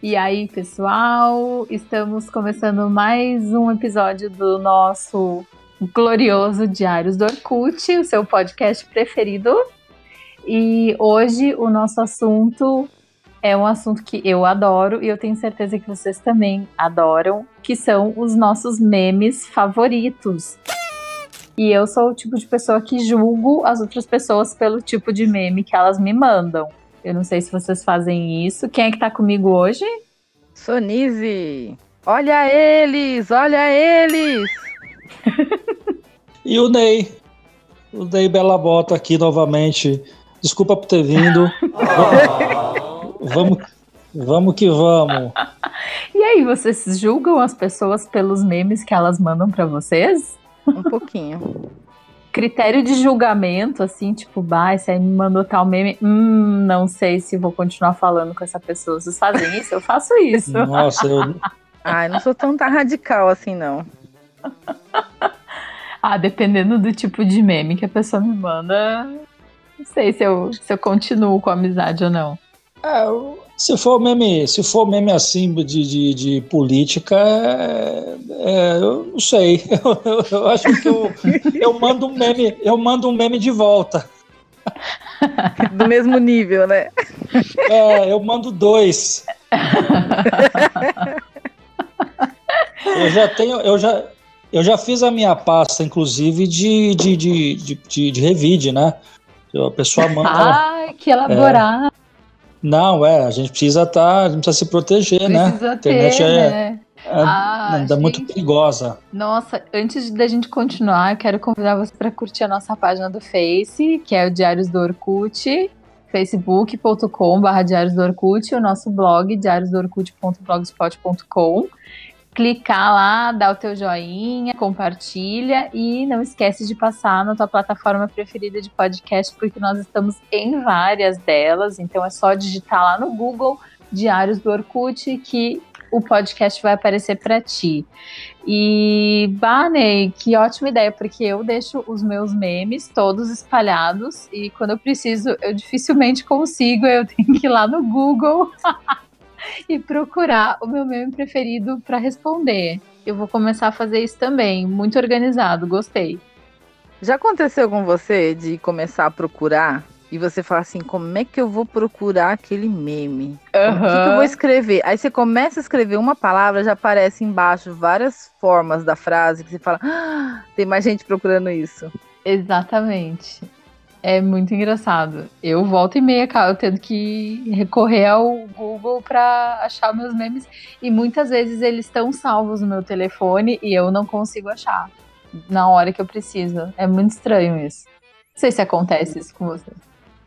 E aí, pessoal, estamos começando mais um episódio do nosso glorioso Diários do Orkut, o seu podcast preferido. E hoje o nosso assunto é um assunto que eu adoro e eu tenho certeza que vocês também adoram, que são os nossos memes favoritos. E eu sou o tipo de pessoa que julgo as outras pessoas pelo tipo de meme que elas me mandam. Eu não sei se vocês fazem isso. Quem é que tá comigo hoje? Sonise! Olha eles! Olha eles! e o Ney. O Ney Bela Bota aqui novamente. Desculpa por ter vindo. vamos, vamos que vamos. E aí, vocês julgam as pessoas pelos memes que elas mandam para vocês? Um pouquinho critério de julgamento, assim, tipo, bah, esse aí me mandou tal meme, hum, não sei se vou continuar falando com essa pessoa. Vocês fazem isso? Eu faço isso. Nossa, eu. Ai, não sou tão radical assim, não. ah, dependendo do tipo de meme que a pessoa me manda, não sei se eu, se eu continuo com a amizade ou não. É, se for meme, se for meme assim de, de, de política, é, é, eu não sei. Eu, eu, eu, acho que eu, eu mando um meme, eu mando um meme de volta. Do mesmo nível, né? É, eu mando dois. Eu já tenho, eu já, eu já fiz a minha pasta, inclusive, de, de, de, de, de, de revide, né? A pessoa manda. Ai, que elaborado. É, não, é, a gente precisa estar, tá, a gente precisa se proteger, né? precisa né? A internet ter, é, né? é, ah, é muito perigosa. Nossa, antes da gente continuar, eu quero convidar você para curtir a nossa página do Face, que é o Diários do Orkut, facebook.com.br Diários do Orkut, o nosso blog, diariosdoorkut.blogspot.com clicar lá, dar o teu joinha, compartilha e não esquece de passar na tua plataforma preferida de podcast, porque nós estamos em várias delas, então é só digitar lá no Google Diários do Orkut que o podcast vai aparecer para ti. E, Barney, que ótima ideia, porque eu deixo os meus memes todos espalhados e quando eu preciso, eu dificilmente consigo, eu tenho que ir lá no Google e procurar o meu meme preferido para responder. Eu vou começar a fazer isso também, muito organizado, gostei. Já aconteceu com você de começar a procurar e você fala assim, como é que eu vou procurar aquele meme? Uhum. O que, que, eu vou escrever? Aí você começa a escrever uma palavra, já aparece embaixo várias formas da frase que você fala, ah, tem mais gente procurando isso. Exatamente. É muito engraçado. Eu volto e meia, eu tendo que recorrer ao Google para achar meus memes. E muitas vezes eles estão salvos no meu telefone e eu não consigo achar na hora que eu preciso. É muito estranho isso. Não sei se acontece isso com você.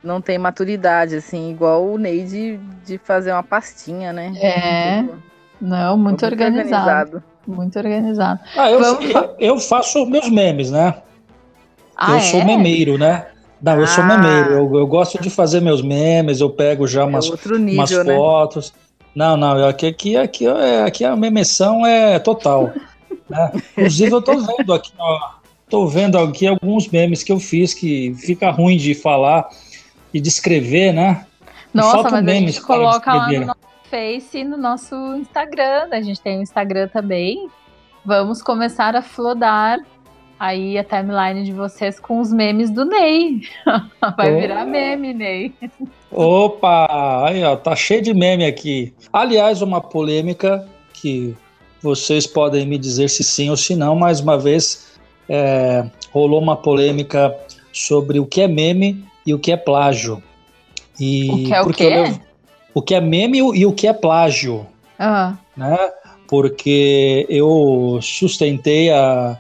Não tem maturidade, assim, igual o Ney de, de fazer uma pastinha, né? É. Tipo, não, muito, muito organizado. organizado. Muito organizado. Ah, eu, eu, eu faço meus memes, né? Ah, eu é? sou memeiro, né? Não, eu ah. sou memeiro. Eu, eu, gosto de fazer meus memes, eu pego já é umas, é nível, umas né? fotos. Não, não, aqui, aqui, aqui, é, aqui a memeção é total. né? Inclusive, eu tô vendo aqui, ó, tô vendo aqui alguns memes que eu fiz que fica ruim de falar e de escrever, né? Nossa, mas a gente coloca lá no nosso Face e no nosso Instagram. Né? A gente tem o um Instagram também. Vamos começar a flodar aí a timeline de vocês com os memes do Ney. Vai oh. virar meme, Ney. Opa! Aí, ó, tá cheio de meme aqui. Aliás, uma polêmica que vocês podem me dizer se sim ou se não. Mais uma vez, é, rolou uma polêmica sobre o que é meme e o que é plágio. E o que é o quê? Eu, o que é meme e o que é plágio. Uhum. Né? Porque eu sustentei a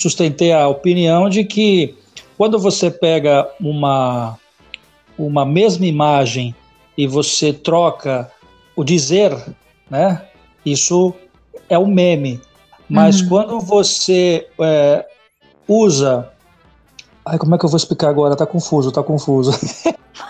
sustentei a opinião de que quando você pega uma, uma mesma imagem e você troca o dizer, né? Isso é um meme. Mas uhum. quando você é, usa. Ai, como é que eu vou explicar agora? Tá confuso, tá confuso.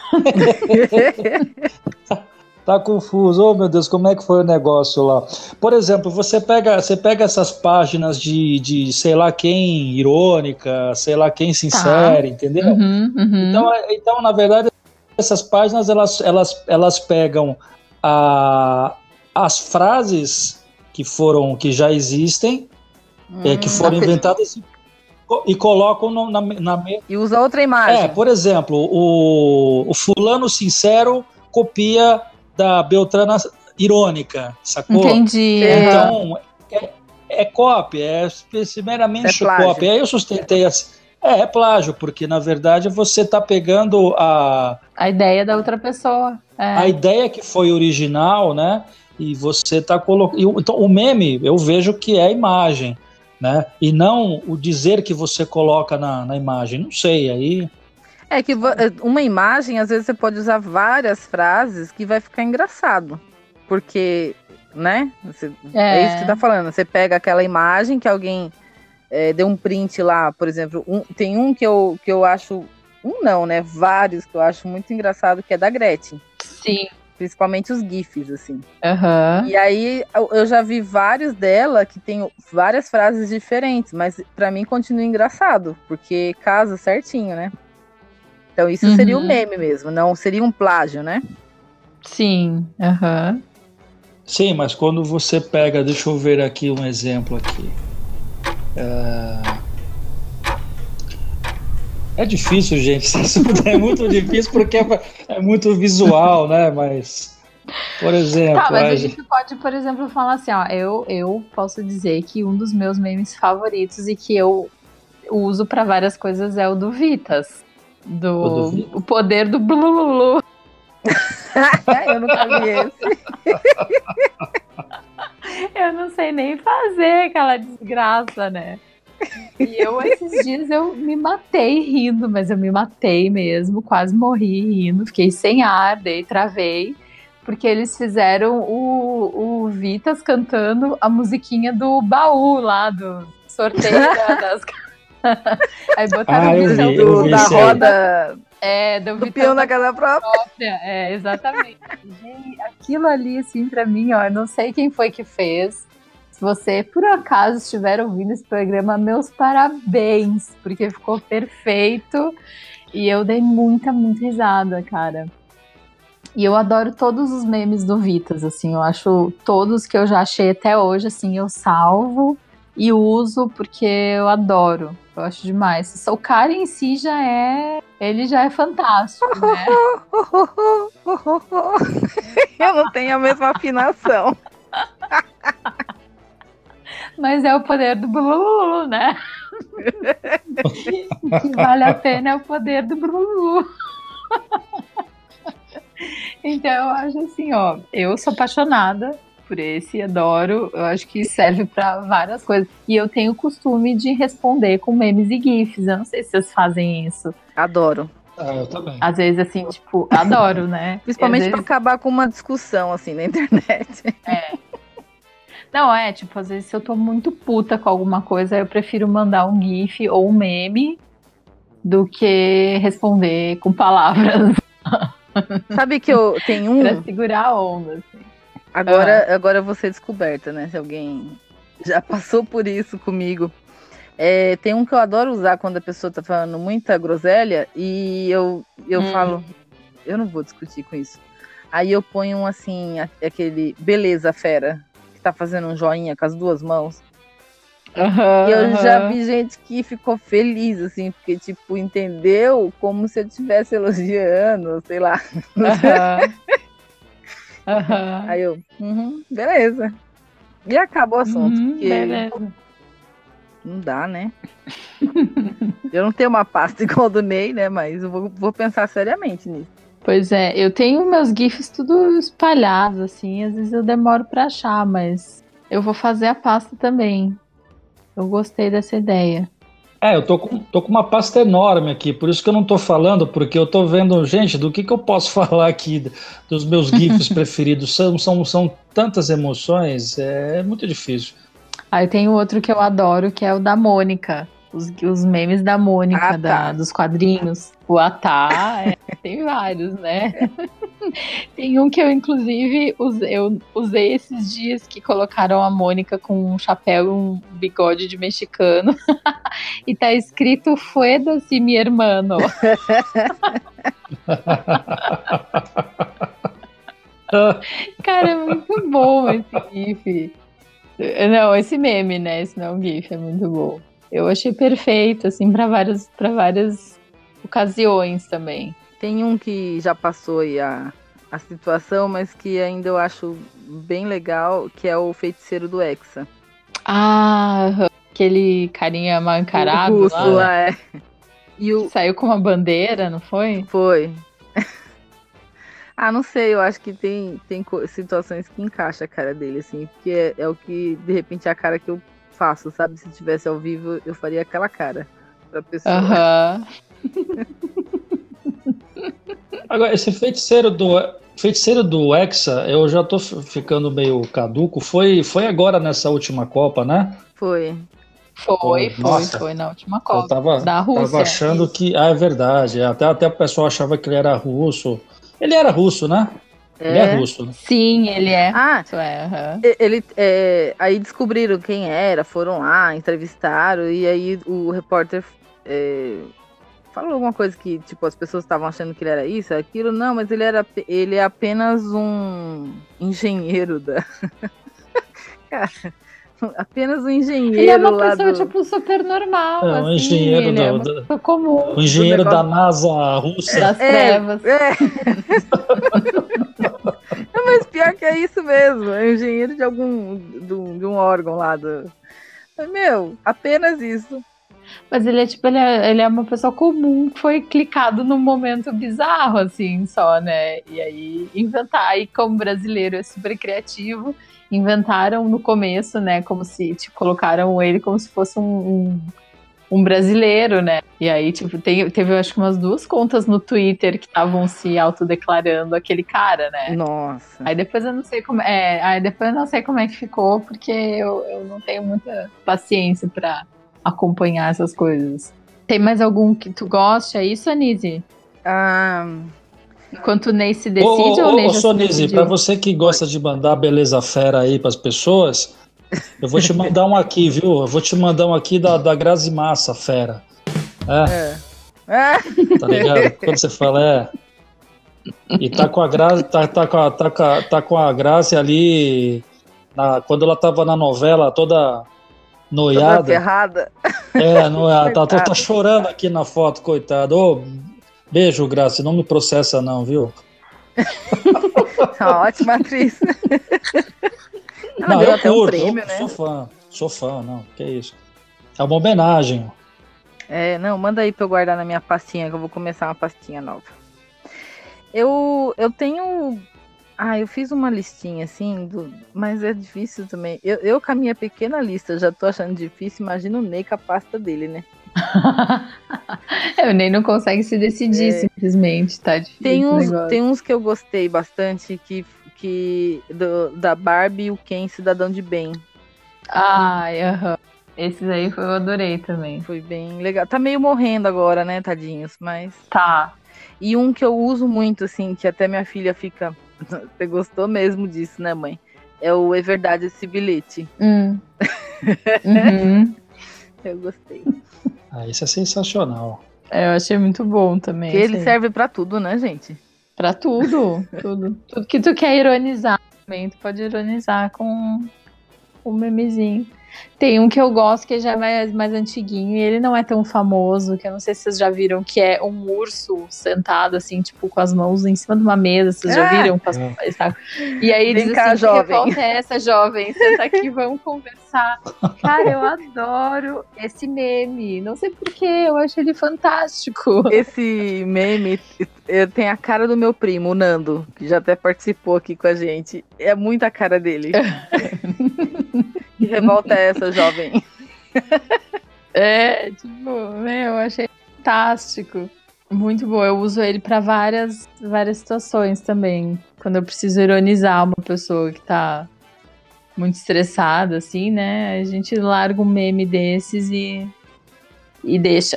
tá confuso. Oh, meu Deus, como é que foi o negócio lá? Por exemplo, você pega, você pega essas páginas de, de sei lá quem irônica, sei lá quem sincera, tá. entendeu? Uhum, uhum. Então, é, então, na verdade, essas páginas elas, elas, elas pegam a, as frases que foram, que já existem, hum, é, que hum, foram inventadas e colocam no, na, na E usa outra imagem. É, por exemplo, o, o fulano sincero copia da Beltrana irônica, sacou? Entendi. Então, é, é cópia, é primeiramente é cópia. Aí eu sustentei assim. É, é plágio, porque na verdade você está pegando a. A ideia da outra pessoa. É. A ideia que foi original, né? E você está colocando. Então, o meme, eu vejo que é a imagem né? E não o dizer que você coloca na, na imagem. Não sei, aí. É que é, uma imagem, às vezes você pode usar várias frases que vai ficar engraçado. Porque, né? Você, é. é. isso que você tá falando. Você pega aquela imagem que alguém é, deu um print lá, por exemplo. Um, tem um que eu, que eu acho. Um não, né? Vários que eu acho muito engraçado, que é da Gretchen. Sim. Principalmente os GIFs, assim. Uhum. E aí eu já vi vários dela que tem várias frases diferentes, mas para mim continua engraçado, porque casa certinho, né? Então isso uhum. seria um meme mesmo, não seria um plágio, né? Sim, aham. Uhum. Sim, mas quando você pega, deixa eu ver aqui um exemplo aqui. Uh, é difícil, gente. é muito difícil porque é, é, muito visual, né? Mas, por exemplo. Tá, mas a gente pode, por exemplo, falar assim: ó, eu, eu posso dizer que um dos meus memes favoritos e que eu uso para várias coisas é o do Vitas. Do, o, poder do Blulu. eu nunca vi esse. eu não sei nem fazer aquela desgraça, né? E eu, esses dias, eu me matei rindo, mas eu me matei mesmo, quase morri rindo, fiquei sem ar, dei, travei, porque eles fizeram o, o Vitas cantando a musiquinha do baú lá, do sorteio das. Aí botaram ah, o do, da roda. É, do, do peão na casa própria. própria. É, exatamente. Gente, aquilo ali, assim, pra mim, ó, eu não sei quem foi que fez. Se você, por acaso, estiver ouvindo esse programa, meus parabéns, porque ficou perfeito. E eu dei muita, muita risada, cara. E eu adoro todos os memes do Vitas, assim, eu acho todos que eu já achei até hoje, assim, eu salvo e uso porque eu adoro. Eu acho demais. O cara em si já é. Ele já é fantástico, né? eu não tenho a mesma afinação. mas é o poder do Blulu, né? que vale a pena é o poder do Blulu. então eu acho assim, ó, eu sou apaixonada por esse, adoro, eu acho que serve para várias coisas. E eu tenho o costume de responder com memes e gifs. Eu não sei se vocês fazem isso. Adoro. Ah, eu também. Às vezes, assim, tipo, adoro, né? Principalmente vezes... pra acabar com uma discussão, assim, na internet. É. Não, é, tipo, às vezes se eu tô muito puta com alguma coisa, eu prefiro mandar um GIF ou um meme do que responder com palavras. Sabe que eu tenho um. pra segurar a onda, assim. Agora, ah. agora eu vou ser descoberta, né? Se alguém já passou por isso comigo. É, tem um que eu adoro usar quando a pessoa tá falando muita groselha e eu, eu hum. falo, eu não vou discutir com isso. Aí eu ponho um assim, aquele beleza, fera tá fazendo um joinha com as duas mãos. Uhum, e eu uhum. já vi gente que ficou feliz, assim, porque, tipo, entendeu como se eu estivesse elogiando, sei lá. Uhum. Aí eu, uhum, beleza. E acabou o assunto. Uhum, porque beleza. Não dá, né? eu não tenho uma pasta igual do Ney, né? Mas eu vou, vou pensar seriamente nisso. Pois é, eu tenho meus GIFs tudo espalhados, assim, às vezes eu demoro para achar, mas eu vou fazer a pasta também. Eu gostei dessa ideia. É, eu tô com, tô com uma pasta enorme aqui, por isso que eu não tô falando, porque eu tô vendo, gente, do que, que eu posso falar aqui dos meus GIFs preferidos. São, são, são tantas emoções, é muito difícil. Aí tem outro que eu adoro, que é o da Mônica os, os memes da Mônica, ah, tá. da, dos quadrinhos. O Atá, é, tem vários, né? tem um que eu, inclusive, usei, eu usei esses dias que colocaram a Mônica com um chapéu e um bigode de mexicano. e tá escrito Fueda-se, mi hermano. GIF. Não, esse meme, né? Esse não é um GIF, é muito bom. Eu achei perfeito, assim, para várias, várias ocasiões também. Tem um que já passou aí a, a situação, mas que ainda eu acho bem legal, que é o feiticeiro do Hexa. Ah, aquele carinha mal encarado. O russo, lá, é. E o... Saiu com uma bandeira, não foi? Foi. ah, não sei, eu acho que tem, tem situações que encaixa a cara dele, assim, porque é, é o que, de repente, é a cara que eu faço, sabe? Se tivesse ao vivo, eu faria aquela cara pra pessoa. Aham. Agora, esse feiticeiro do feiticeiro do Hexa, eu já tô ficando meio caduco. Foi, foi agora nessa última Copa, né? Foi. Foi, foi, Nossa, foi na última Copa. Eu tava, da Rússia. Tava achando isso. que. Ah, é verdade. Até, até o pessoal achava que ele era russo. Ele era russo, né? É. Ele é russo, né? Sim, ele é. Ah, é, uhum. ele, é, aí descobriram quem era, foram lá, entrevistaram, e aí o repórter é, falou alguma coisa que, tipo, as pessoas estavam achando que ele era isso, aquilo. Não, mas ele era ele é apenas um engenheiro da. Cara, apenas um engenheiro. Ele é uma pessoa, do... tipo, super normal. É, um assim, engenheiro do, é uma pessoa comum. Um engenheiro da NASA russa. Das é, trevas. É. mas pior que é isso mesmo. É um engenheiro de algum. de um órgão lá do. Meu, apenas isso. Mas ele é tipo, ele é, ele é uma pessoa comum que foi clicado num momento bizarro, assim, só, né? E aí inventar, e como brasileiro é super criativo, inventaram no começo, né? Como se tipo, colocaram ele como se fosse um, um, um brasileiro, né? E aí, tipo, tem, teve acho que umas duas contas no Twitter que estavam se autodeclarando aquele cara, né? Nossa. Aí depois eu não sei como é. Aí depois eu não sei como é que ficou, porque eu, eu não tenho muita paciência para acompanhar essas coisas. Tem mais algum que tu goste? É isso, Anise? Ah. Enquanto o Ney se decide ô, ou o Ney ô, Sonise, para você que gosta de mandar beleza fera aí para as pessoas, eu vou te mandar um aqui, viu? Eu vou te mandar um aqui da, da Grazi Massa, fera. É. é. Tá ligado? Quando você fala, é. E tá com a Grazi, tá, tá, com, a, tá, com a, tá com a Grazi ali. Na, quando ela tava na novela toda noiada. Toda ferrada. É, noiada. Tá, tá, tá chorando aqui na foto, coitado. Ô, Beijo, Graça. Não me processa, não, viu? Ótima atriz. Ela não, eu até curto, um prêmio, eu né? sou fã. Sou fã, não. Que isso. É uma homenagem. É, não, manda aí pra eu guardar na minha pastinha, que eu vou começar uma pastinha nova. Eu, eu tenho. Ah, eu fiz uma listinha assim, do... mas é difícil também. Eu, eu, com a minha pequena lista, já tô achando difícil. Imagina o Ney com a pasta dele, né? eu nem não consegue se decidir, é. simplesmente, tá difícil. Tem uns, tem uns que eu gostei bastante, que, que do, da Barbie e o Ken Cidadão de Bem. Ai, aham. Esses aí eu adorei também. Foi bem legal. Tá meio morrendo agora, né, tadinhos, mas... Tá. E um que eu uso muito, assim, que até minha filha fica... Você gostou mesmo disso, né, mãe? É o É Verdade Esse Bilhete. Hum. uhum. Eu gostei. Ah, isso é sensacional. É, eu achei muito bom também. Que ele serve para tudo, né, gente? Para tudo, tudo. Tudo que tu quer ironizar também, tu pode ironizar com o um memezinho. Tem um que eu gosto que já é mais, mais antiguinho e ele não é tão famoso, que eu não sei se vocês já viram, que é um urso sentado assim, tipo, com as mãos em cima de uma mesa. Vocês já ah! viram? É. E aí Vem diz cá, assim, jovem. que revolta é essa, jovem? Senta aqui, vamos conversar. Cara, eu adoro esse meme. Não sei porquê, eu acho ele fantástico. Esse meme tem a cara do meu primo, o Nando, que já até participou aqui com a gente. É muito a cara dele. Que revolta é essa, jovem? É, tipo, meu, eu achei fantástico. Muito bom. Eu uso ele para várias, várias situações também. Quando eu preciso ironizar uma pessoa que tá muito estressada, assim, né? A gente larga um meme desses e, e deixa.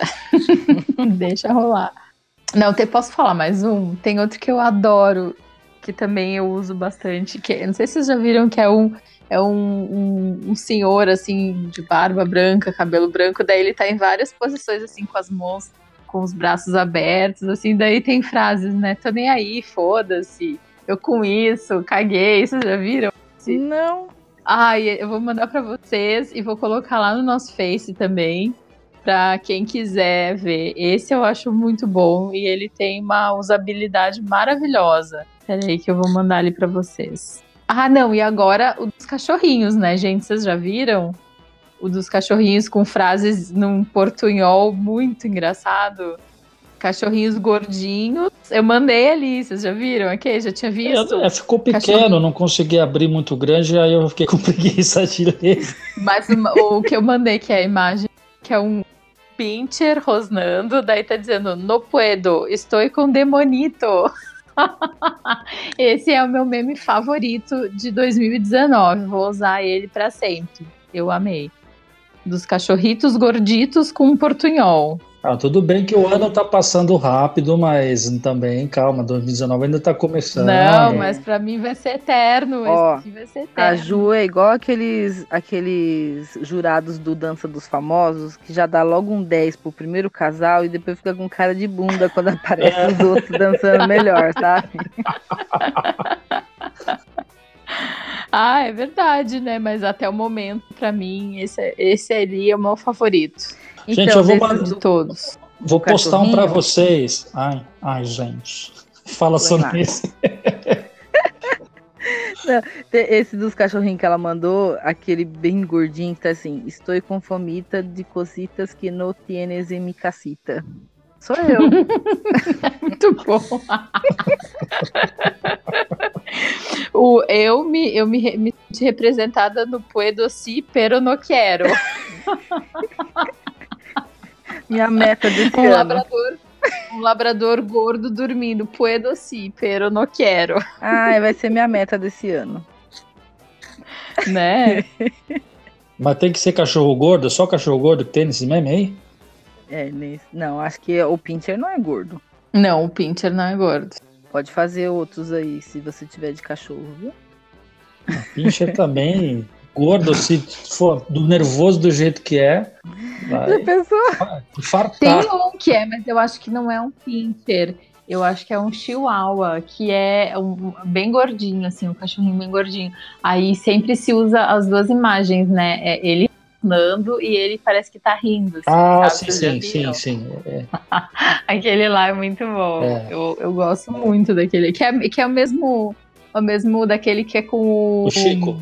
deixa rolar. Não, te, posso falar mais um? Tem outro que eu adoro, que também eu uso bastante, que não sei se vocês já viram, que é um é um, um, um, senhor, assim, de barba branca, cabelo branco, daí ele tá em várias posições, assim, com as mãos, com os braços abertos, assim, daí tem frases, né, tô nem aí, foda-se, eu com isso, caguei, vocês já viram? Não. Ai, eu vou mandar para vocês e vou colocar lá no nosso Face também, para quem quiser ver. Esse eu acho muito bom e ele tem uma usabilidade maravilhosa. Peraí que eu vou mandar ali para vocês. Ah, não, e agora o dos cachorrinhos, né, gente? Vocês já viram? O dos cachorrinhos com frases num portunhol muito engraçado. Cachorrinhos gordinhos. Eu mandei ali, vocês já viram aqui? Já tinha visto? É, ficou pequeno, não consegui abrir muito grande, aí eu fiquei com preguiça de ler. Mas o, o que eu mandei, que é a imagem, que é um pincher rosnando, daí tá dizendo, no puedo, estou com demonito. Esse é o meu meme favorito de 2019. Vou usar ele para sempre. Eu amei. Dos cachorritos gorditos com um portunhol. Ah, tudo bem que o ano tá passando rápido, mas também, calma, 2019 ainda tá começando. Não, mas para mim vai ser eterno. Ó, vai ser eterno. A Ju é igual aqueles, aqueles jurados do Dança dos Famosos, que já dá logo um 10 pro primeiro casal e depois fica com cara de bunda quando aparece os outros dançando melhor, sabe? ah, é verdade, né? Mas até o momento, para mim, esse, esse seria o meu favorito. Gente, então, eu vou mandar de todos. Vou postar um para vocês. Ai, ai, gente. Fala sobre isso. esse dos cachorrinhos que ela mandou, aquele bem gordinho que tá assim, estou com fomita de cositas que no tienes em mi casita. Sou eu. Muito bom. o, eu me, eu me, me representada no Puedo si, pero no quero. Minha meta desse um ano. Labrador, um labrador gordo dormindo. Puedo sim, pero não quero. Ah, vai ser minha meta desse ano. Né? Mas tem que ser cachorro gordo? Só cachorro gordo que tem nesse meme aí? É, nesse... não, acho que o Pincher não é gordo. Não, o Pincher não é gordo. Pode fazer outros aí, se você tiver de cachorro, viu? O Pincher também gordo, se for do nervoso do jeito que é. Vai, fartar. Tem um que é, mas eu acho que não é um pincher. Eu acho que é um chihuahua, que é um, bem gordinho, assim, um cachorrinho bem gordinho. Aí sempre se usa as duas imagens, né? É ele nando e ele parece que tá rindo. Assim, ah, sim, sim, sim, sim, é. Aquele lá é muito bom. É. Eu, eu gosto muito daquele. Que é, que é o mesmo. O mesmo daquele que é com o. O Chico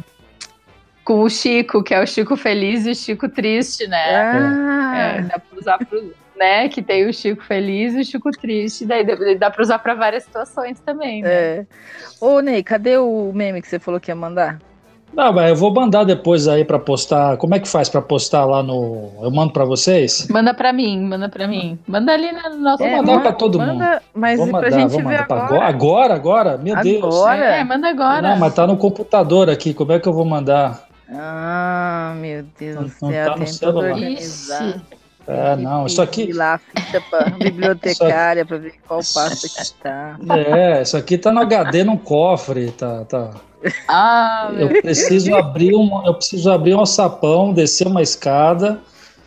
com o Chico, que é o Chico feliz e o Chico triste, né? Ah. É, dá pra usar pro, né? Que tem o Chico feliz e o Chico triste, daí dá pra usar pra várias situações também, né? É. Ô, Ney, cadê o meme que você falou que ia mandar? Não, mas eu vou mandar depois aí para postar. Como é que faz para postar lá no? Eu mando para vocês? Manda para mim, manda para mim. Manda ali no nosso. Vou mandar para todo manda, mundo. Mas vou mandar, pra gente ver agora. agora. Agora, Meu agora? Deus. É, manda agora. Não, mas tá no computador aqui. Como é que eu vou mandar? Ah, meu Deus não, do céu, tá tem todo organizar. É, não, isso aqui. Ir lá, ficha pra bibliotecária para ver qual pasta que está. É, isso aqui tá no HD num cofre, tá, tá. Ah, eu preciso abrir um, eu preciso abrir um sapão, descer uma escada,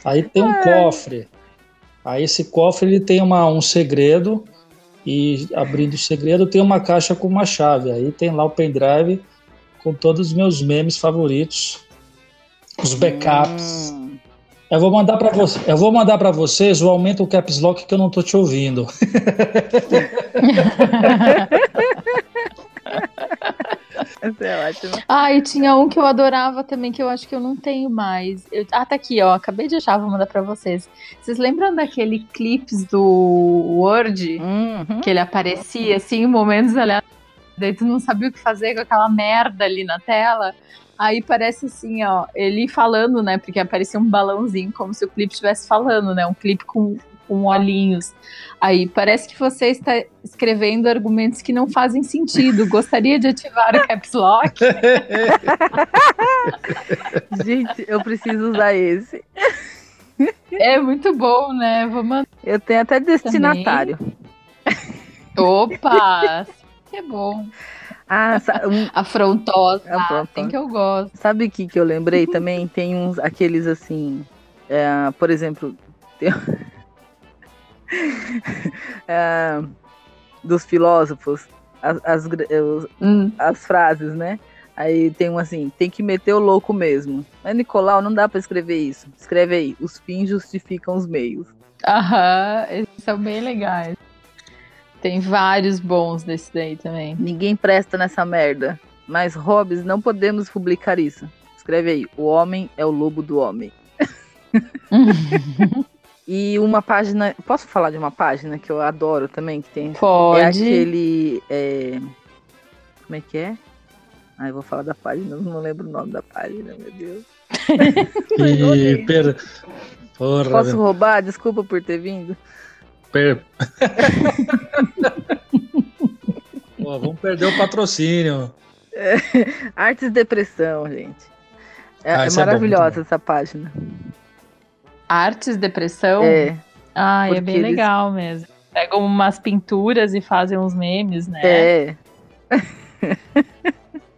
aí tem um é. cofre. Aí esse cofre ele tem uma, um segredo e abrindo o segredo tem uma caixa com uma chave. Aí tem lá o pendrive com todos os meus memes favoritos, os backups. Hum. Eu vou mandar para você, eu vou mandar para vocês o aumento o caps lock que eu não tô te ouvindo. Essa é ótimo. Ah, e tinha um que eu adorava também, que eu acho que eu não tenho mais. Eu, ah, tá aqui, ó. Acabei de achar, vou mandar pra vocês. Vocês lembram daquele clips do Word? Uhum. Que ele aparecia, assim, em momentos aleatórios daí tu não sabia o que fazer com aquela merda ali na tela. Aí parece assim, ó, ele falando, né? Porque aparecia um balãozinho, como se o clipe estivesse falando, né? Um clipe com, com olhinhos. Aí parece que você está escrevendo argumentos que não fazem sentido. Gostaria de ativar o caps lock? Gente, eu preciso usar esse. É muito bom, né? Vou mandar. Eu tenho até destinatário. Também. Opa! Que é bom. Ah, afrontosa, afrontosa. tem que eu gosto. Sabe o que, que eu lembrei também? Tem uns, aqueles assim, é, por exemplo, tem... é, dos filósofos, as, as, os, hum. as frases, né? Aí tem um assim, tem que meter o louco mesmo. Mas, Nicolau, não dá para escrever isso. Escreve aí, os fins justificam os meios. Aham, esses são bem legais. Tem vários bons desse daí também. Ninguém presta nessa merda. Mas, Hobbes, não podemos publicar isso. Escreve aí, o homem é o lobo do homem. e uma página. Posso falar de uma página que eu adoro também? Que tem. Pode. É aquele. É... Como é que é? Ah, eu vou falar da página, não lembro o nome da página, meu Deus. e, per... Porra, Posso meu. roubar? Desculpa por ter vindo. Per... Pô, vamos perder o patrocínio. É, Artes e Depressão, gente. É, ah, é maravilhosa é bom, essa página. Artes Depressão? É. Ah, é bem eles... legal mesmo. Pegam umas pinturas e fazem uns memes, né? É.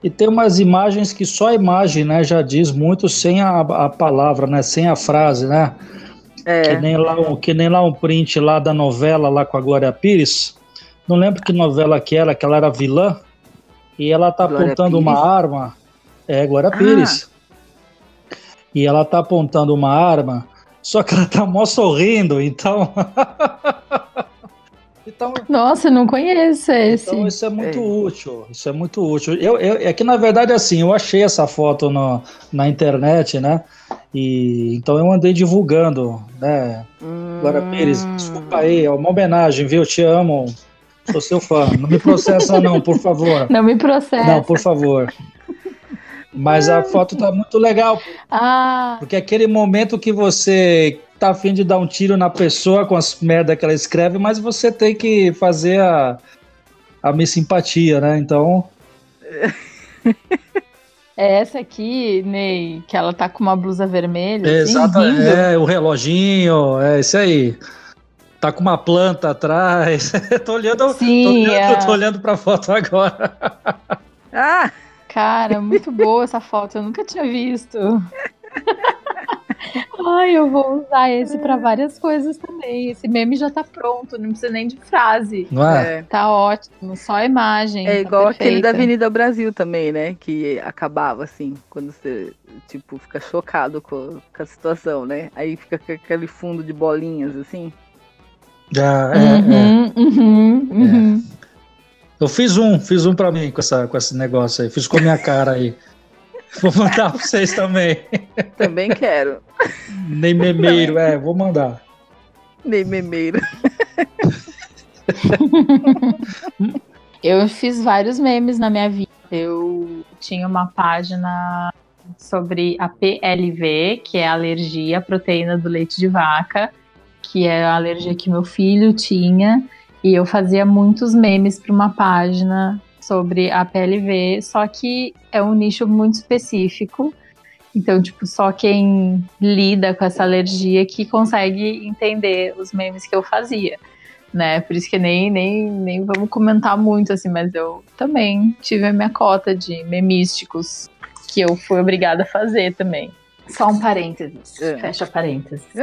E tem umas imagens que só a imagem, né, já diz muito sem a, a palavra, né, sem a frase, né? É. Que nem, lá um, que nem lá um print lá da novela lá com a Glória Pires. Não lembro que novela que era, que ela era vilã. E ela tá Glória apontando Pires? uma arma. É, Glória ah. Pires. E ela tá apontando uma arma, só que ela tá mó sorrindo, então. Então, Nossa, não conheço esse. Então isso é muito é. útil. Isso é muito útil. Eu, eu, é que na verdade assim, eu achei essa foto no, na internet, né? E então eu andei divulgando, né? Hum. Glória Pires, desculpa aí, é uma homenagem, viu? Te amo. Sou seu fã. Não me processa, não, por favor. Não me processa. Não, por favor. Mas a foto tá muito legal. Ah. Porque aquele momento que você tá afim de dar um tiro na pessoa com as merda que ela escreve, mas você tem que fazer a, a minha simpatia, né? Então. É essa aqui, Ney, que ela tá com uma blusa vermelha. É, exatamente. É, o reloginho, é isso aí. Tá com uma planta atrás. tô olhando, Sim, tô olhando, é. tô olhando pra foto agora. ah! Cara, muito boa essa foto, eu nunca tinha visto. Ai, eu vou usar esse para várias coisas também. Esse meme já tá pronto, não precisa nem de frase. Não é? é. Tá ótimo, só imagem. É tá igual perfeita. aquele da Avenida Brasil também, né? Que acabava assim, quando você, tipo, fica chocado com, com a situação, né? Aí fica com aquele fundo de bolinhas assim. Ah, é, uhum, é. Uhum, uhum. É. Eu fiz um, fiz um para mim com, essa, com esse negócio aí. Fiz com a minha cara aí. Vou mandar pra vocês também. Também quero. Nem memeiro, é, vou mandar. Nem memeiro. Eu fiz vários memes na minha vida. Eu tinha uma página sobre a PLV, que é a alergia à proteína do leite de vaca, que é a alergia que meu filho tinha. E eu fazia muitos memes para uma página sobre a PLV, só que é um nicho muito específico. Então, tipo, só quem lida com essa alergia que consegue entender os memes que eu fazia, né? Por isso que nem, nem, nem vamos comentar muito, assim, mas eu também tive a minha cota de memísticos que eu fui obrigada a fazer também. Só um parênteses, é. fecha parênteses.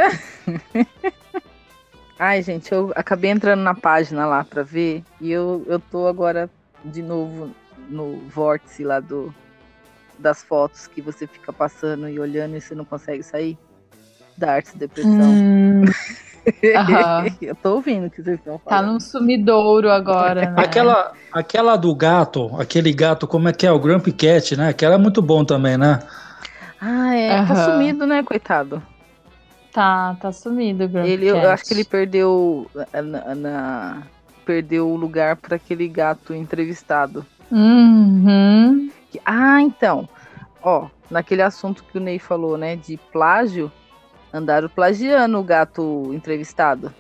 Ai, gente, eu acabei entrando na página lá pra ver e eu, eu tô agora de novo no vórtice lá do, das fotos que você fica passando e olhando e você não consegue sair? Da arte depressão. Hum. eu tô ouvindo o que vocês estão tá falando. Tá num sumidouro agora, né? Aquela, aquela do gato, aquele gato, como é que é? O Grumpy Cat, né? Aquela é muito bom também, né? Ah, é. Uhum. Tá sumido, né, coitado? Tá, tá sumido o Grumpy ele, Cat. Eu acho que ele perdeu na, na perdeu o lugar para aquele gato entrevistado. Uhum. Ah, então. Ó, naquele assunto que o Ney falou, né, de plágio, andaram plagiando o gato entrevistado.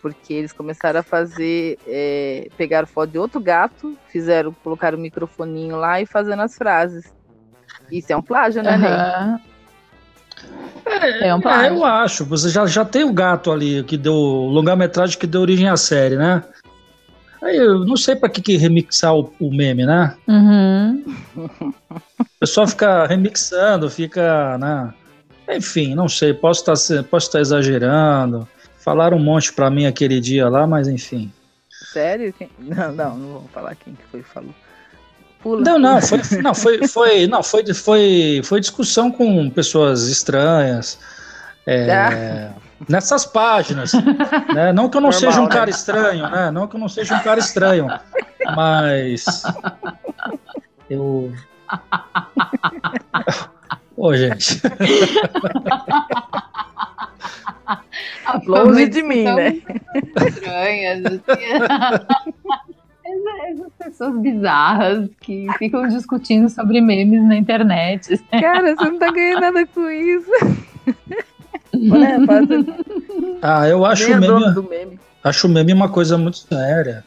Porque eles começaram a fazer. É, pegaram foto de outro gato, fizeram, colocaram o microfoninho lá e fazendo as frases. Isso é um plágio, né, uhum. Ney? É, é um plágio. É, eu acho. Você já, já tem o gato ali que deu longa-metragem que deu origem à série, né? Aí eu não sei para que, que remixar o, o meme, né? Uhum. O pessoal fica remixando, fica, né? Enfim, não sei, posso estar tá posso estar tá exagerando. Falaram um monte para mim aquele dia lá, mas enfim. Sério? Não, não, não vou falar quem que foi falou. pula. Não, não, foi, não, foi, foi, não, foi, foi, foi discussão com pessoas estranhas. É, ah. Nessas páginas. Né? Não que eu não Normal, seja um né? cara estranho, né? Não que eu não seja um cara estranho. Mas. Eu. Ô, gente. Longe de mim, né? Estranhas, assim. Essas pessoas bizarras que ficam discutindo sobre memes na internet. Cara, você não tá ganhando nada com isso. ah, eu acho o meme, meme, acho o meme uma coisa muito séria.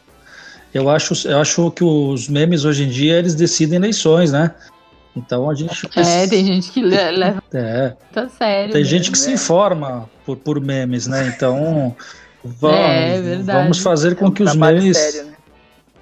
Eu acho, eu acho que os memes hoje em dia eles decidem eleições, né? Então a gente. É, tem gente que leva. É. Tá sério. Tem mesmo, gente que é. se informa por, por memes, né? Então. Vamos, é, vamos fazer com que os memes. Sério, né?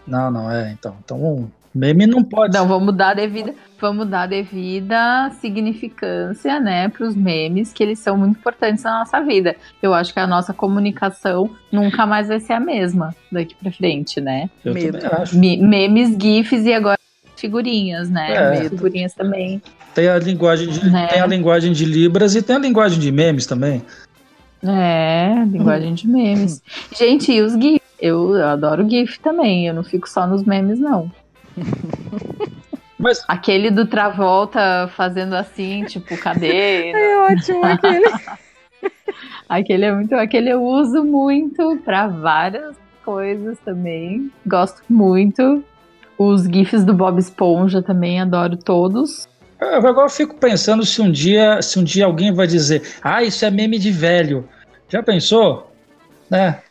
Não, não, é, então. Então, meme não pode. Não, vamos dar devida, vamos dar devida significância, né, para os memes, que eles são muito importantes na nossa vida. Eu acho que a nossa comunicação nunca mais vai ser a mesma daqui para frente, né? Eu Medo. também acho. memes, gifs e agora figurinhas, né? É. Figurinhas também. Tem a linguagem de, né? tem a linguagem de libras e tem a linguagem de memes também. É, linguagem de memes. Gente, e os GIFs? Eu, eu adoro GIF também, eu não fico só nos memes, não. Mas... Aquele do Travolta fazendo assim, tipo, cadê? É ótimo aquele. aquele é muito. Aquele eu uso muito para várias coisas também. Gosto muito. Os GIFs do Bob Esponja também, adoro todos. Eu agora eu fico pensando se um dia, se um dia alguém vai dizer, ah, isso é meme de velho. Já pensou? Né?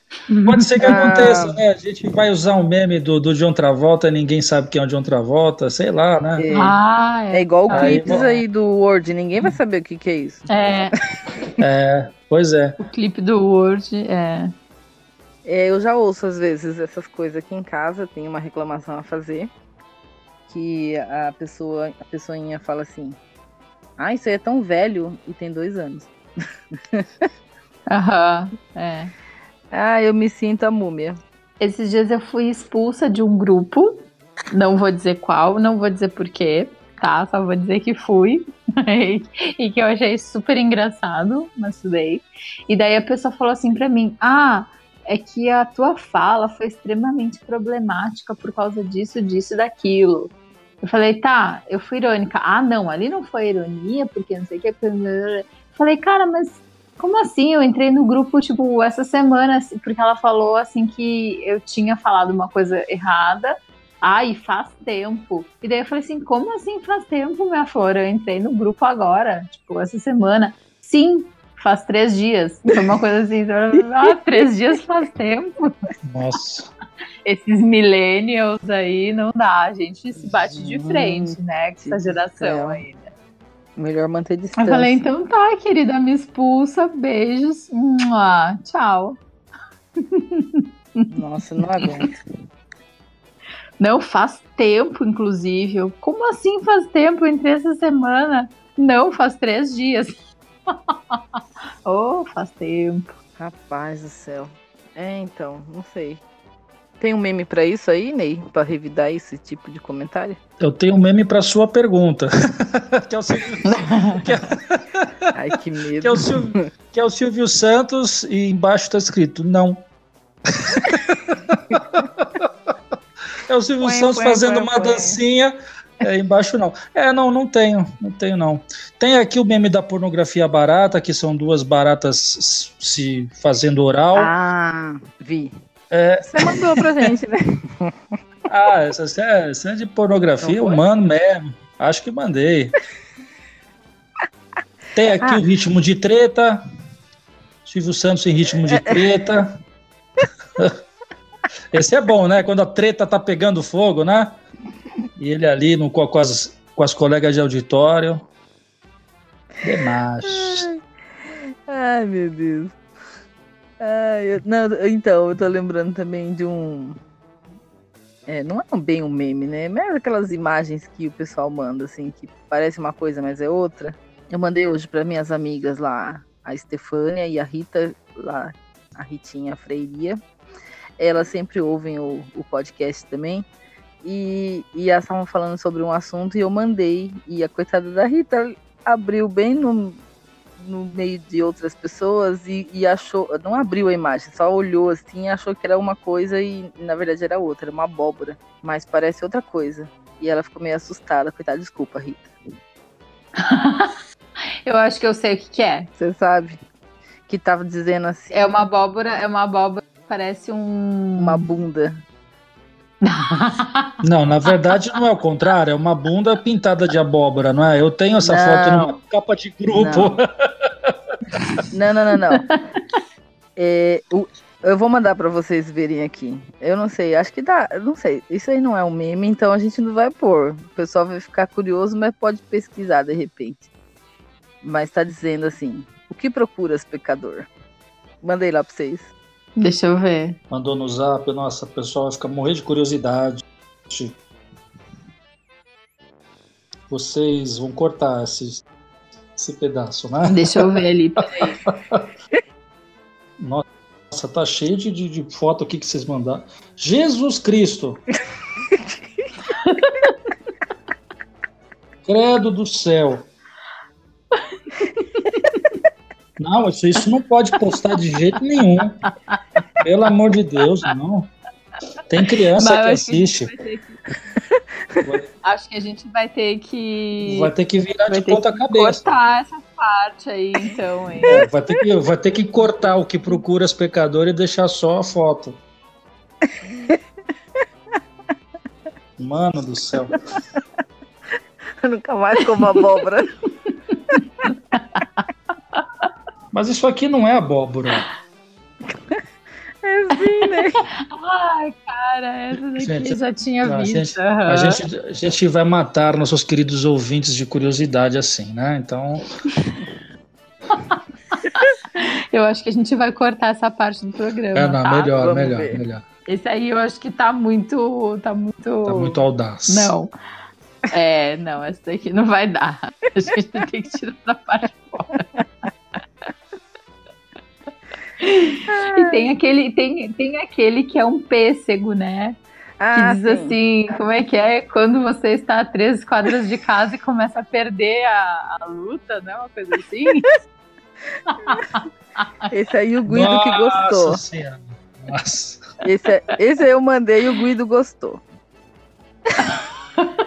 Pode ser que ah. aconteça, né? A gente vai usar um meme do, do John Travolta e ninguém sabe quem é o John Travolta, sei lá, né? É, ah, é. é igual o clipes aí, aí do Word, ninguém vai saber o que, que é isso. É. é, pois é. O clipe do Word, é. é. Eu já ouço às vezes essas coisas aqui em casa, tenho uma reclamação a fazer, que a pessoa, a pessoinha fala assim, ah, isso aí é tão velho e tem dois anos. Aham, é. Ah, eu me sinto a múmia. Esses dias eu fui expulsa de um grupo, não vou dizer qual, não vou dizer porquê, tá? Só vou dizer que fui e que eu achei super engraçado, mas estudei. E daí a pessoa falou assim pra mim: Ah, é que a tua fala foi extremamente problemática por causa disso, disso e daquilo. Eu falei, tá, eu fui irônica. Ah, não, ali não foi ironia, porque não sei o que. Falei, cara, mas como assim? Eu entrei no grupo, tipo, essa semana, assim, porque ela falou, assim, que eu tinha falado uma coisa errada. Ai, faz tempo. E daí eu falei assim, como assim faz tempo, minha flor? Eu entrei no grupo agora, tipo, essa semana. Sim, faz três dias. Foi uma coisa assim, ah, três dias faz tempo. Nossa. Esses millennials aí não dá, a gente se bate de frente, né, com essa geração aí. Melhor manter distância. Eu falei, então tá, querida, me expulsa, beijos, Mua, tchau. Nossa, não aguento. Não, faz tempo, inclusive. Como assim faz tempo entre essa semana? Não, faz três dias. oh, faz tempo. Rapaz do céu. É, então, não sei. Tem um meme para isso aí, Ney? Para revidar esse tipo de comentário? Eu tenho um meme para sua pergunta. que é o Silvio... que é... Ai, que medo. Que é, o Silvio... que é o Silvio Santos e embaixo está escrito não. é o Silvio põe, Santos põe, fazendo põe, uma dancinha. É, embaixo não. É, não, não tenho, não tenho não. Tem aqui o meme da pornografia barata, que são duas baratas se fazendo oral. Ah, vi. É... Você mandou pra gente, né? ah, essa, essa é de pornografia humana mesmo. Acho que mandei. Tem aqui ah. o ritmo de treta. Silvio Santos em ritmo de treta. Esse é bom, né? Quando a treta tá pegando fogo, né? E ele ali no, com, as, com as colegas de auditório. Demais. Ai, meu Deus. Ah, eu, não, então, eu tô lembrando também de um. É, não é bem um meme, né? Mas aquelas imagens que o pessoal manda, assim, que parece uma coisa, mas é outra. Eu mandei hoje para minhas amigas lá, a Estefânia e a Rita, lá, a Ritinha Freiria. Elas sempre ouvem o, o podcast também. e, e elas estavam falando sobre um assunto e eu mandei. E a coitada da Rita abriu bem no, no meio de outras pessoas e, e, achou. Não abriu a imagem, só olhou assim e achou que era uma coisa e na verdade era outra, era uma abóbora. Mas parece outra coisa. E ela ficou meio assustada, coitada, desculpa, Rita. eu acho que eu sei o que, que é. Você sabe? Que tava dizendo assim. É uma abóbora, é uma abóbora parece um. Uma bunda. Não, na verdade não é o contrário, é uma bunda pintada de abóbora, não é? Eu tenho essa não, foto numa capa de grupo. Não, não, não, não. não. É, o, eu vou mandar para vocês verem aqui. Eu não sei, acho que dá, não sei. Isso aí não é um meme, então a gente não vai pôr. O pessoal vai ficar curioso, mas pode pesquisar de repente. Mas tá dizendo assim: o que procuras, pecador? Mandei lá para vocês. Deixa eu ver. Mandou no zap, nossa, o pessoal vai ficar morrer de curiosidade. Vocês vão cortar esse, esse pedaço, né? Deixa eu ver ali. nossa, tá cheio de, de, de foto aqui que vocês mandaram. Jesus Cristo! Credo do céu! Não, isso, isso não pode postar de jeito nenhum. Pelo amor de Deus, não. Tem criança que assiste. Que que... Acho que a gente vai ter que. Vai ter que virar vai de ponta cabeça. Cortar essa parte aí, então. É, vai, ter que, vai ter que cortar o que procura os pecadores e deixar só a foto. Mano do céu. Eu nunca mais como abóbora. Mas isso aqui não é abóbora. É sim, né? Ai, cara, essa daqui gente, eu já tinha visto. A gente, uhum. a, gente, a gente vai matar nossos queridos ouvintes de curiosidade assim, né? Então. eu acho que a gente vai cortar essa parte do programa. É, não, tá? melhor, Vamos melhor, ver. melhor. Esse aí eu acho que tá muito. Tá muito. Tá muito audaz. Não. É, não, essa daqui não vai dar. Acho que a gente tem que tirar essa parte fora. e tem aquele, tem, tem aquele que é um pêssego, né? Ah, que diz sim. assim, como é que é? Quando você está a três quadras de casa e começa a perder a, a luta, né? Uma coisa assim. Esse aí o Guido Nossa que gostou. Senhora. Nossa. Esse, esse aí eu mandei e o Guido gostou.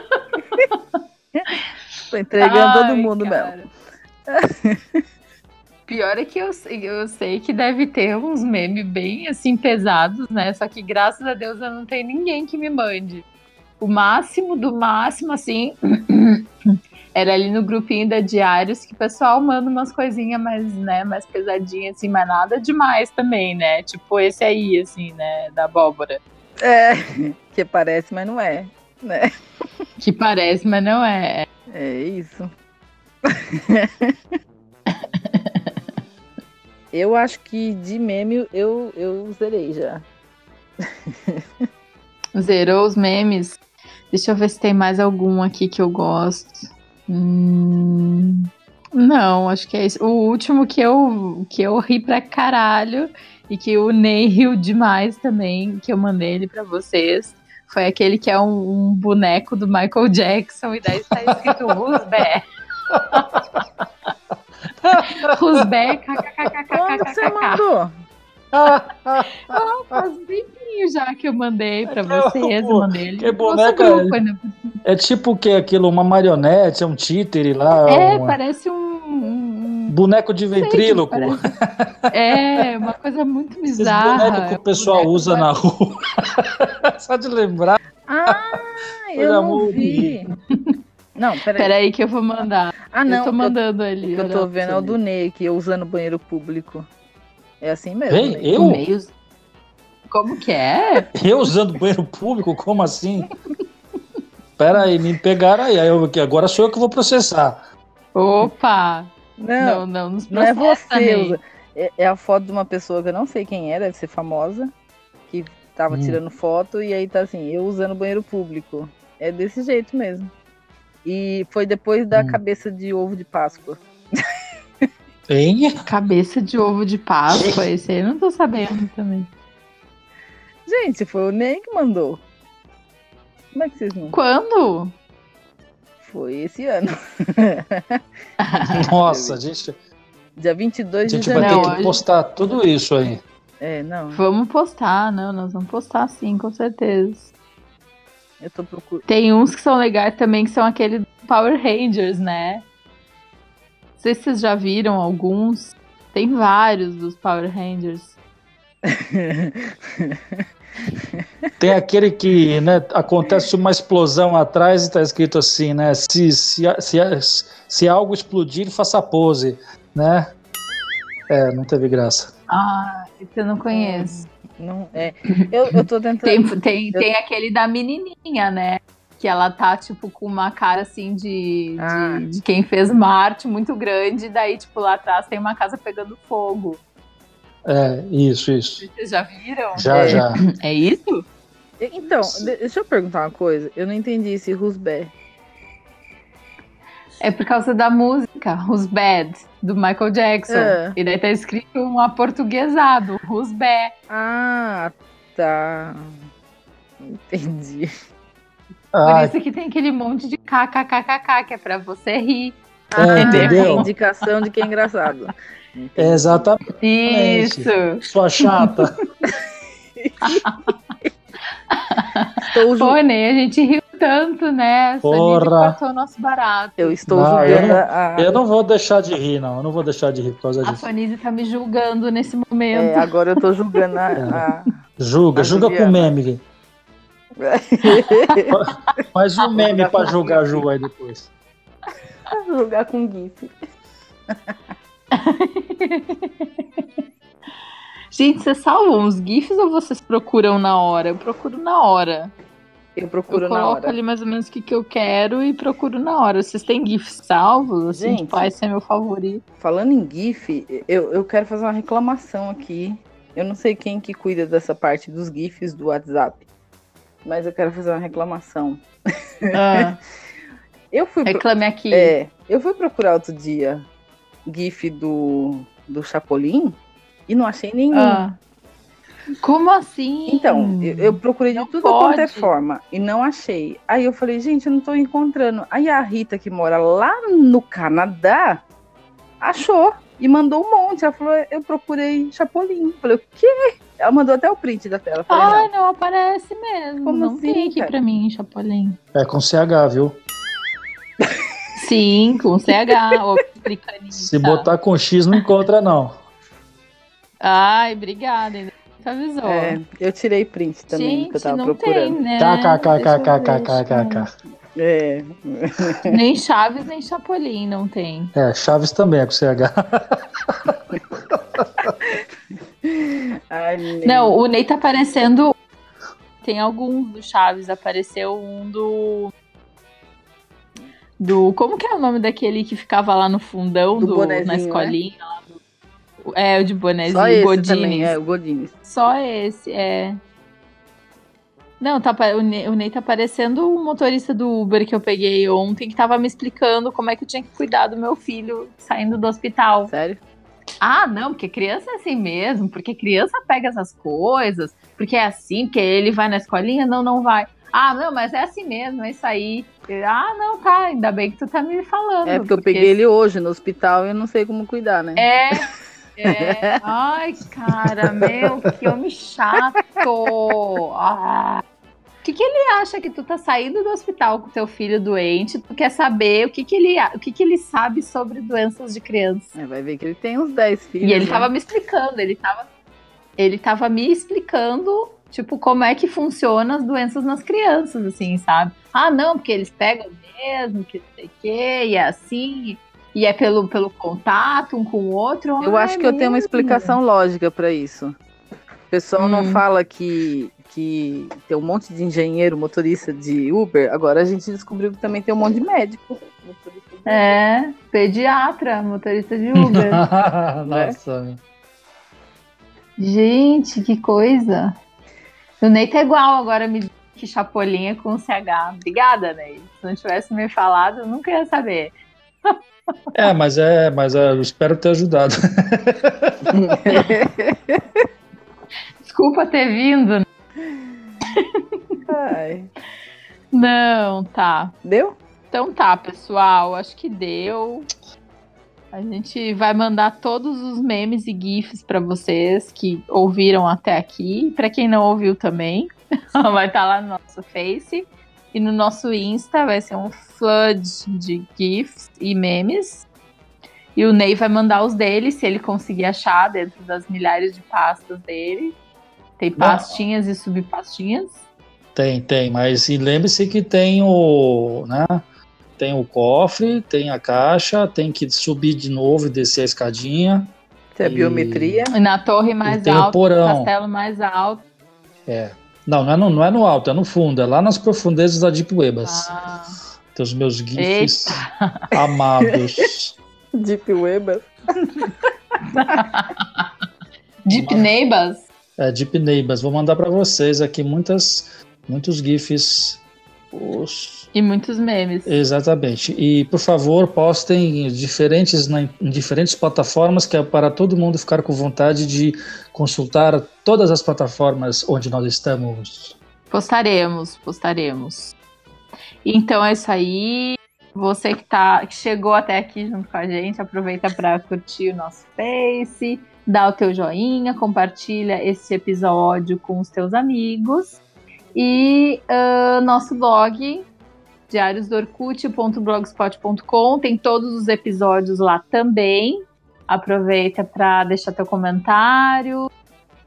Tô entregando Ai, todo mundo cara. mesmo. Pior é que eu, eu sei que deve ter uns memes bem assim pesados, né? Só que graças a Deus eu não tenho ninguém que me mande. O máximo do máximo, assim, era ali no grupinho da Diários que o pessoal manda umas coisinhas mais, né, mais pesadinhas, assim, mas nada demais também, né? Tipo esse aí, assim, né, da abóbora. É, que parece, mas não é, né? Que parece, mas não é. É isso. Eu acho que de meme eu, eu zerei já. Zerou os memes? Deixa eu ver se tem mais algum aqui que eu gosto. Hum, não, acho que é isso. O último que eu, que eu ri pra caralho e que o Ney riu demais também, que eu mandei ele pra vocês, foi aquele que é um, um boneco do Michael Jackson e daí está escrito Rusbé. Rusbeck, você mandou? Ah, faz um tempinho já que eu mandei pra vocês. Eu mandei ele. Que boneca grupo, é, né? é tipo o que? Aquilo, uma marionete, é um títere lá? É, uma... parece um, um. Boneco de ventríloco. É, uma coisa muito bizarra. Esse boneco que o pessoal usa na rua. Só de lembrar. Ah, eu não vi. Não, peraí. Peraí que eu vou mandar. Ah, não. Eu tô mandando eu, ali. eu tô vendo é o do Ney aqui, usando banheiro público. É assim mesmo. Ei, eu? Meios... Como que é? Eu usando banheiro público? Como assim? Pera aí, me pegaram aí. Eu, agora sou eu que vou processar. Opa! Não, não, não, não é você. É, é, a foto de uma pessoa que eu não sei quem é, deve ser famosa, que tava hum. tirando foto e aí tá assim, eu usando banheiro público. É desse jeito mesmo. E foi depois da hum. cabeça de ovo de Páscoa. Hein? Cabeça de ovo de Páscoa, esse aí eu não tô sabendo também. Gente, foi o Ney que mandou. Como é que vocês não? Quando? Foi esse ano. Nossa, a gente. Dia 22 de janeiro. A gente vai ter que postar tudo isso aí. É, não. Vamos postar, não, nós vamos postar sim, com certeza. Eu tô procurando. Tem uns que são legais também, que são aquele Power Rangers, né? Não sei se vocês já viram alguns. Tem vários dos Power Rangers. Tem aquele que né, acontece uma explosão atrás e está escrito assim, né? Se, se, se, se algo explodir, faça pose, né? É, não teve graça. Ah, esse eu não conheço. Não, é. Eu, eu tô tentando. Tem, tem, eu... tem aquele da menininha, né? Que ela tá, tipo, com uma cara assim de, ah. de, de, quem fez Marte muito grande, daí, tipo, lá atrás tem uma casa pegando fogo. É, isso, isso. Vocês já viram? Já, é. já. É isso? Então, deixa eu perguntar uma coisa. Eu não entendi esse Bad. É por causa da música Who's Bad, do Michael Jackson. É. E daí tá escrito um aportuguesado, Who's Bad. Ah, tá. Entendi. Por ah. isso que tem aquele monte de kkkk, que é pra você rir. Ah, entendeu? Indicação de que é engraçado. É exatamente. Isso. Sua chata. Estou Pô, Ney, a gente riu tanto, né? Porra. cortou o nosso barato. Eu estou não, julgando. Eu não, a... eu não vou deixar de rir, não. Eu não vou deixar de rir por causa disso. A Fanise tá me julgando nesse momento. É, agora eu tô julgando a. a... Julga, a julga com meme. Faz um meme pra julgar a Ju aí depois. julgar com GIF. Gente, vocês salvam os GIFs ou vocês procuram na hora? Eu procuro na hora. Eu procuro eu na hora. coloco ali mais ou menos o que, que eu quero e procuro na hora. Vocês têm GIFs salvos? Assim, Gente, tipo, esse é meu favorito. Falando em GIF, eu, eu quero fazer uma reclamação aqui. Eu não sei quem que cuida dessa parte dos GIFs do WhatsApp. Mas eu quero fazer uma reclamação. Ah. eu fui Reclame pro... aqui. É, eu fui procurar outro dia GIF do, do Chapolin e não achei nenhum. Ah. Como assim? Então, eu, eu procurei de não tudo pode. quanto é forma e não achei. Aí eu falei, gente, eu não tô encontrando. Aí a Rita, que mora lá no Canadá, achou e mandou um monte. Ela falou, eu procurei Chapolin. Eu falei, o quê? Ela mandou até o print da tela. Falei, ah, não. não. aparece mesmo. Como não assim, tem aqui cara? pra mim, Chapolin. É com CH, viu? Sim, com CH. Se botar com X, não encontra, não. Ai, obrigada. Ainda avisou. É, eu tirei print também Gente, que eu tava não procurando. Tem, né? KKKKKKKK. É. Nem Chaves, nem Chapolin não tem. É, Chaves também é com CH. Ai, não, o Ney tá aparecendo. Tem alguns do Chaves. Apareceu um do do. Como que é o nome daquele que ficava lá no fundão do, do na né? escolinha? Né? Do, é, o de bonezinho, Só esse Godines. Também, é, o Godines. Só esse, é. Não, tá, o, Ney, o Ney tá parecendo o motorista do Uber que eu peguei ontem, que tava me explicando como é que eu tinha que cuidar do meu filho saindo do hospital. Sério? Ah, não, porque criança é assim mesmo, porque criança pega essas coisas, porque é assim, porque ele vai na escolinha, não, não vai. Ah, não, mas é assim mesmo, é isso aí. Ah, não, tá, ainda bem que tu tá me falando. É, porque, porque... eu peguei ele hoje no hospital e eu não sei como cuidar, né? É. É. Ai, cara, meu, que homem chato. Ah. O que, que ele acha que tu tá saindo do hospital com teu filho doente? Tu quer saber o que, que, ele, o que, que ele sabe sobre doenças de criança? É, vai ver que ele tem uns 10 filhos. E ele né? tava me explicando, ele tava, ele tava me explicando tipo, como é que funciona as doenças nas crianças, assim, sabe? Ah, não, porque eles pegam mesmo, que não sei o quê, e é assim, e é pelo, pelo contato um com o outro. Eu acho que eu tenho uma explicação lógica para isso. O pessoal hum. não fala que, que tem um monte de engenheiro, motorista de Uber, agora a gente descobriu que também tem um monte de médico. De é, pediatra, motorista de Uber. Nossa. Né? Gente, que coisa. O Ney tá igual, agora me que Chapolin é com CH. Obrigada, Ney. Se não tivesse me falado, eu nunca ia saber. É, mas é, mas é, eu espero ter ajudado. Desculpa ter vindo. Ai. Não, tá. Deu? Então tá, pessoal. Acho que deu. A gente vai mandar todos os memes e GIFs para vocês que ouviram até aqui. Para quem não ouviu também, vai estar tá lá no nosso Face. E no nosso Insta vai ser um flood de GIFs e memes. E o Ney vai mandar os dele, se ele conseguir achar dentro das milhares de pastas dele. Tem pastinhas Não. e subpastinhas. Tem, tem, mas lembre-se que tem o, né, tem o cofre, tem a caixa, tem que subir de novo e descer a escadinha. Tem a biometria. E na torre mais alta, no castelo mais alto. É. Não, não é, no, não é no alto, é no fundo, é lá nas profundezas da Deep Webas. Ah. Tem os meus GIFs Eita. amados. Deep Webas. Deep Neighbors? É, Deep Neighbors. Vou mandar para vocês aqui muitas, muitos GIFs. Os... E muitos memes. Exatamente. E, por favor, postem diferentes, na, em diferentes plataformas, que é para todo mundo ficar com vontade de consultar todas as plataformas onde nós estamos. Postaremos, postaremos. Então é isso aí. Você que, tá, que chegou até aqui junto com a gente, aproveita para curtir o nosso Face, dá o teu joinha, compartilha esse episódio com os teus amigos. E uh, nosso blog, diariosdorcut.blogspot.com, tem todos os episódios lá também. Aproveita para deixar teu comentário,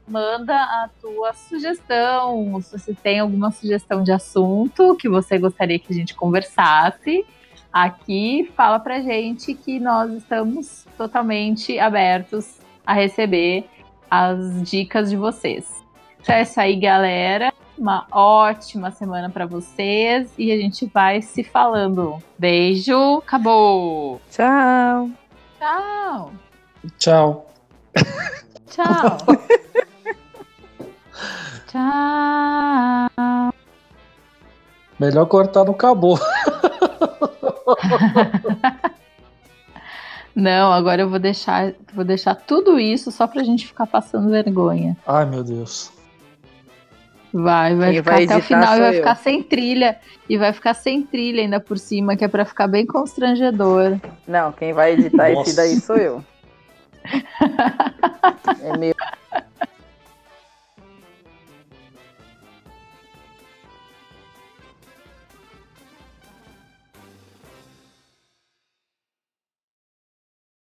manda a tua sugestão, se você tem alguma sugestão de assunto que você gostaria que a gente conversasse aqui, fala pra gente que nós estamos totalmente abertos a receber as dicas de vocês. Então é isso aí, galera. Uma ótima semana para vocês e a gente vai se falando. Beijo, acabou. Tchau. Tchau. Tchau. Tchau. Tchau. Melhor cortar no acabou. Não, agora eu vou deixar, vou deixar tudo isso só pra gente ficar passando vergonha. Ai, meu Deus. Vai, vai Quem ficar vai até o final e vai eu. ficar sem trilha. E vai ficar sem trilha ainda por cima, que é pra ficar bem constrangedor. Não, quem vai editar esse daí sou eu. é meu.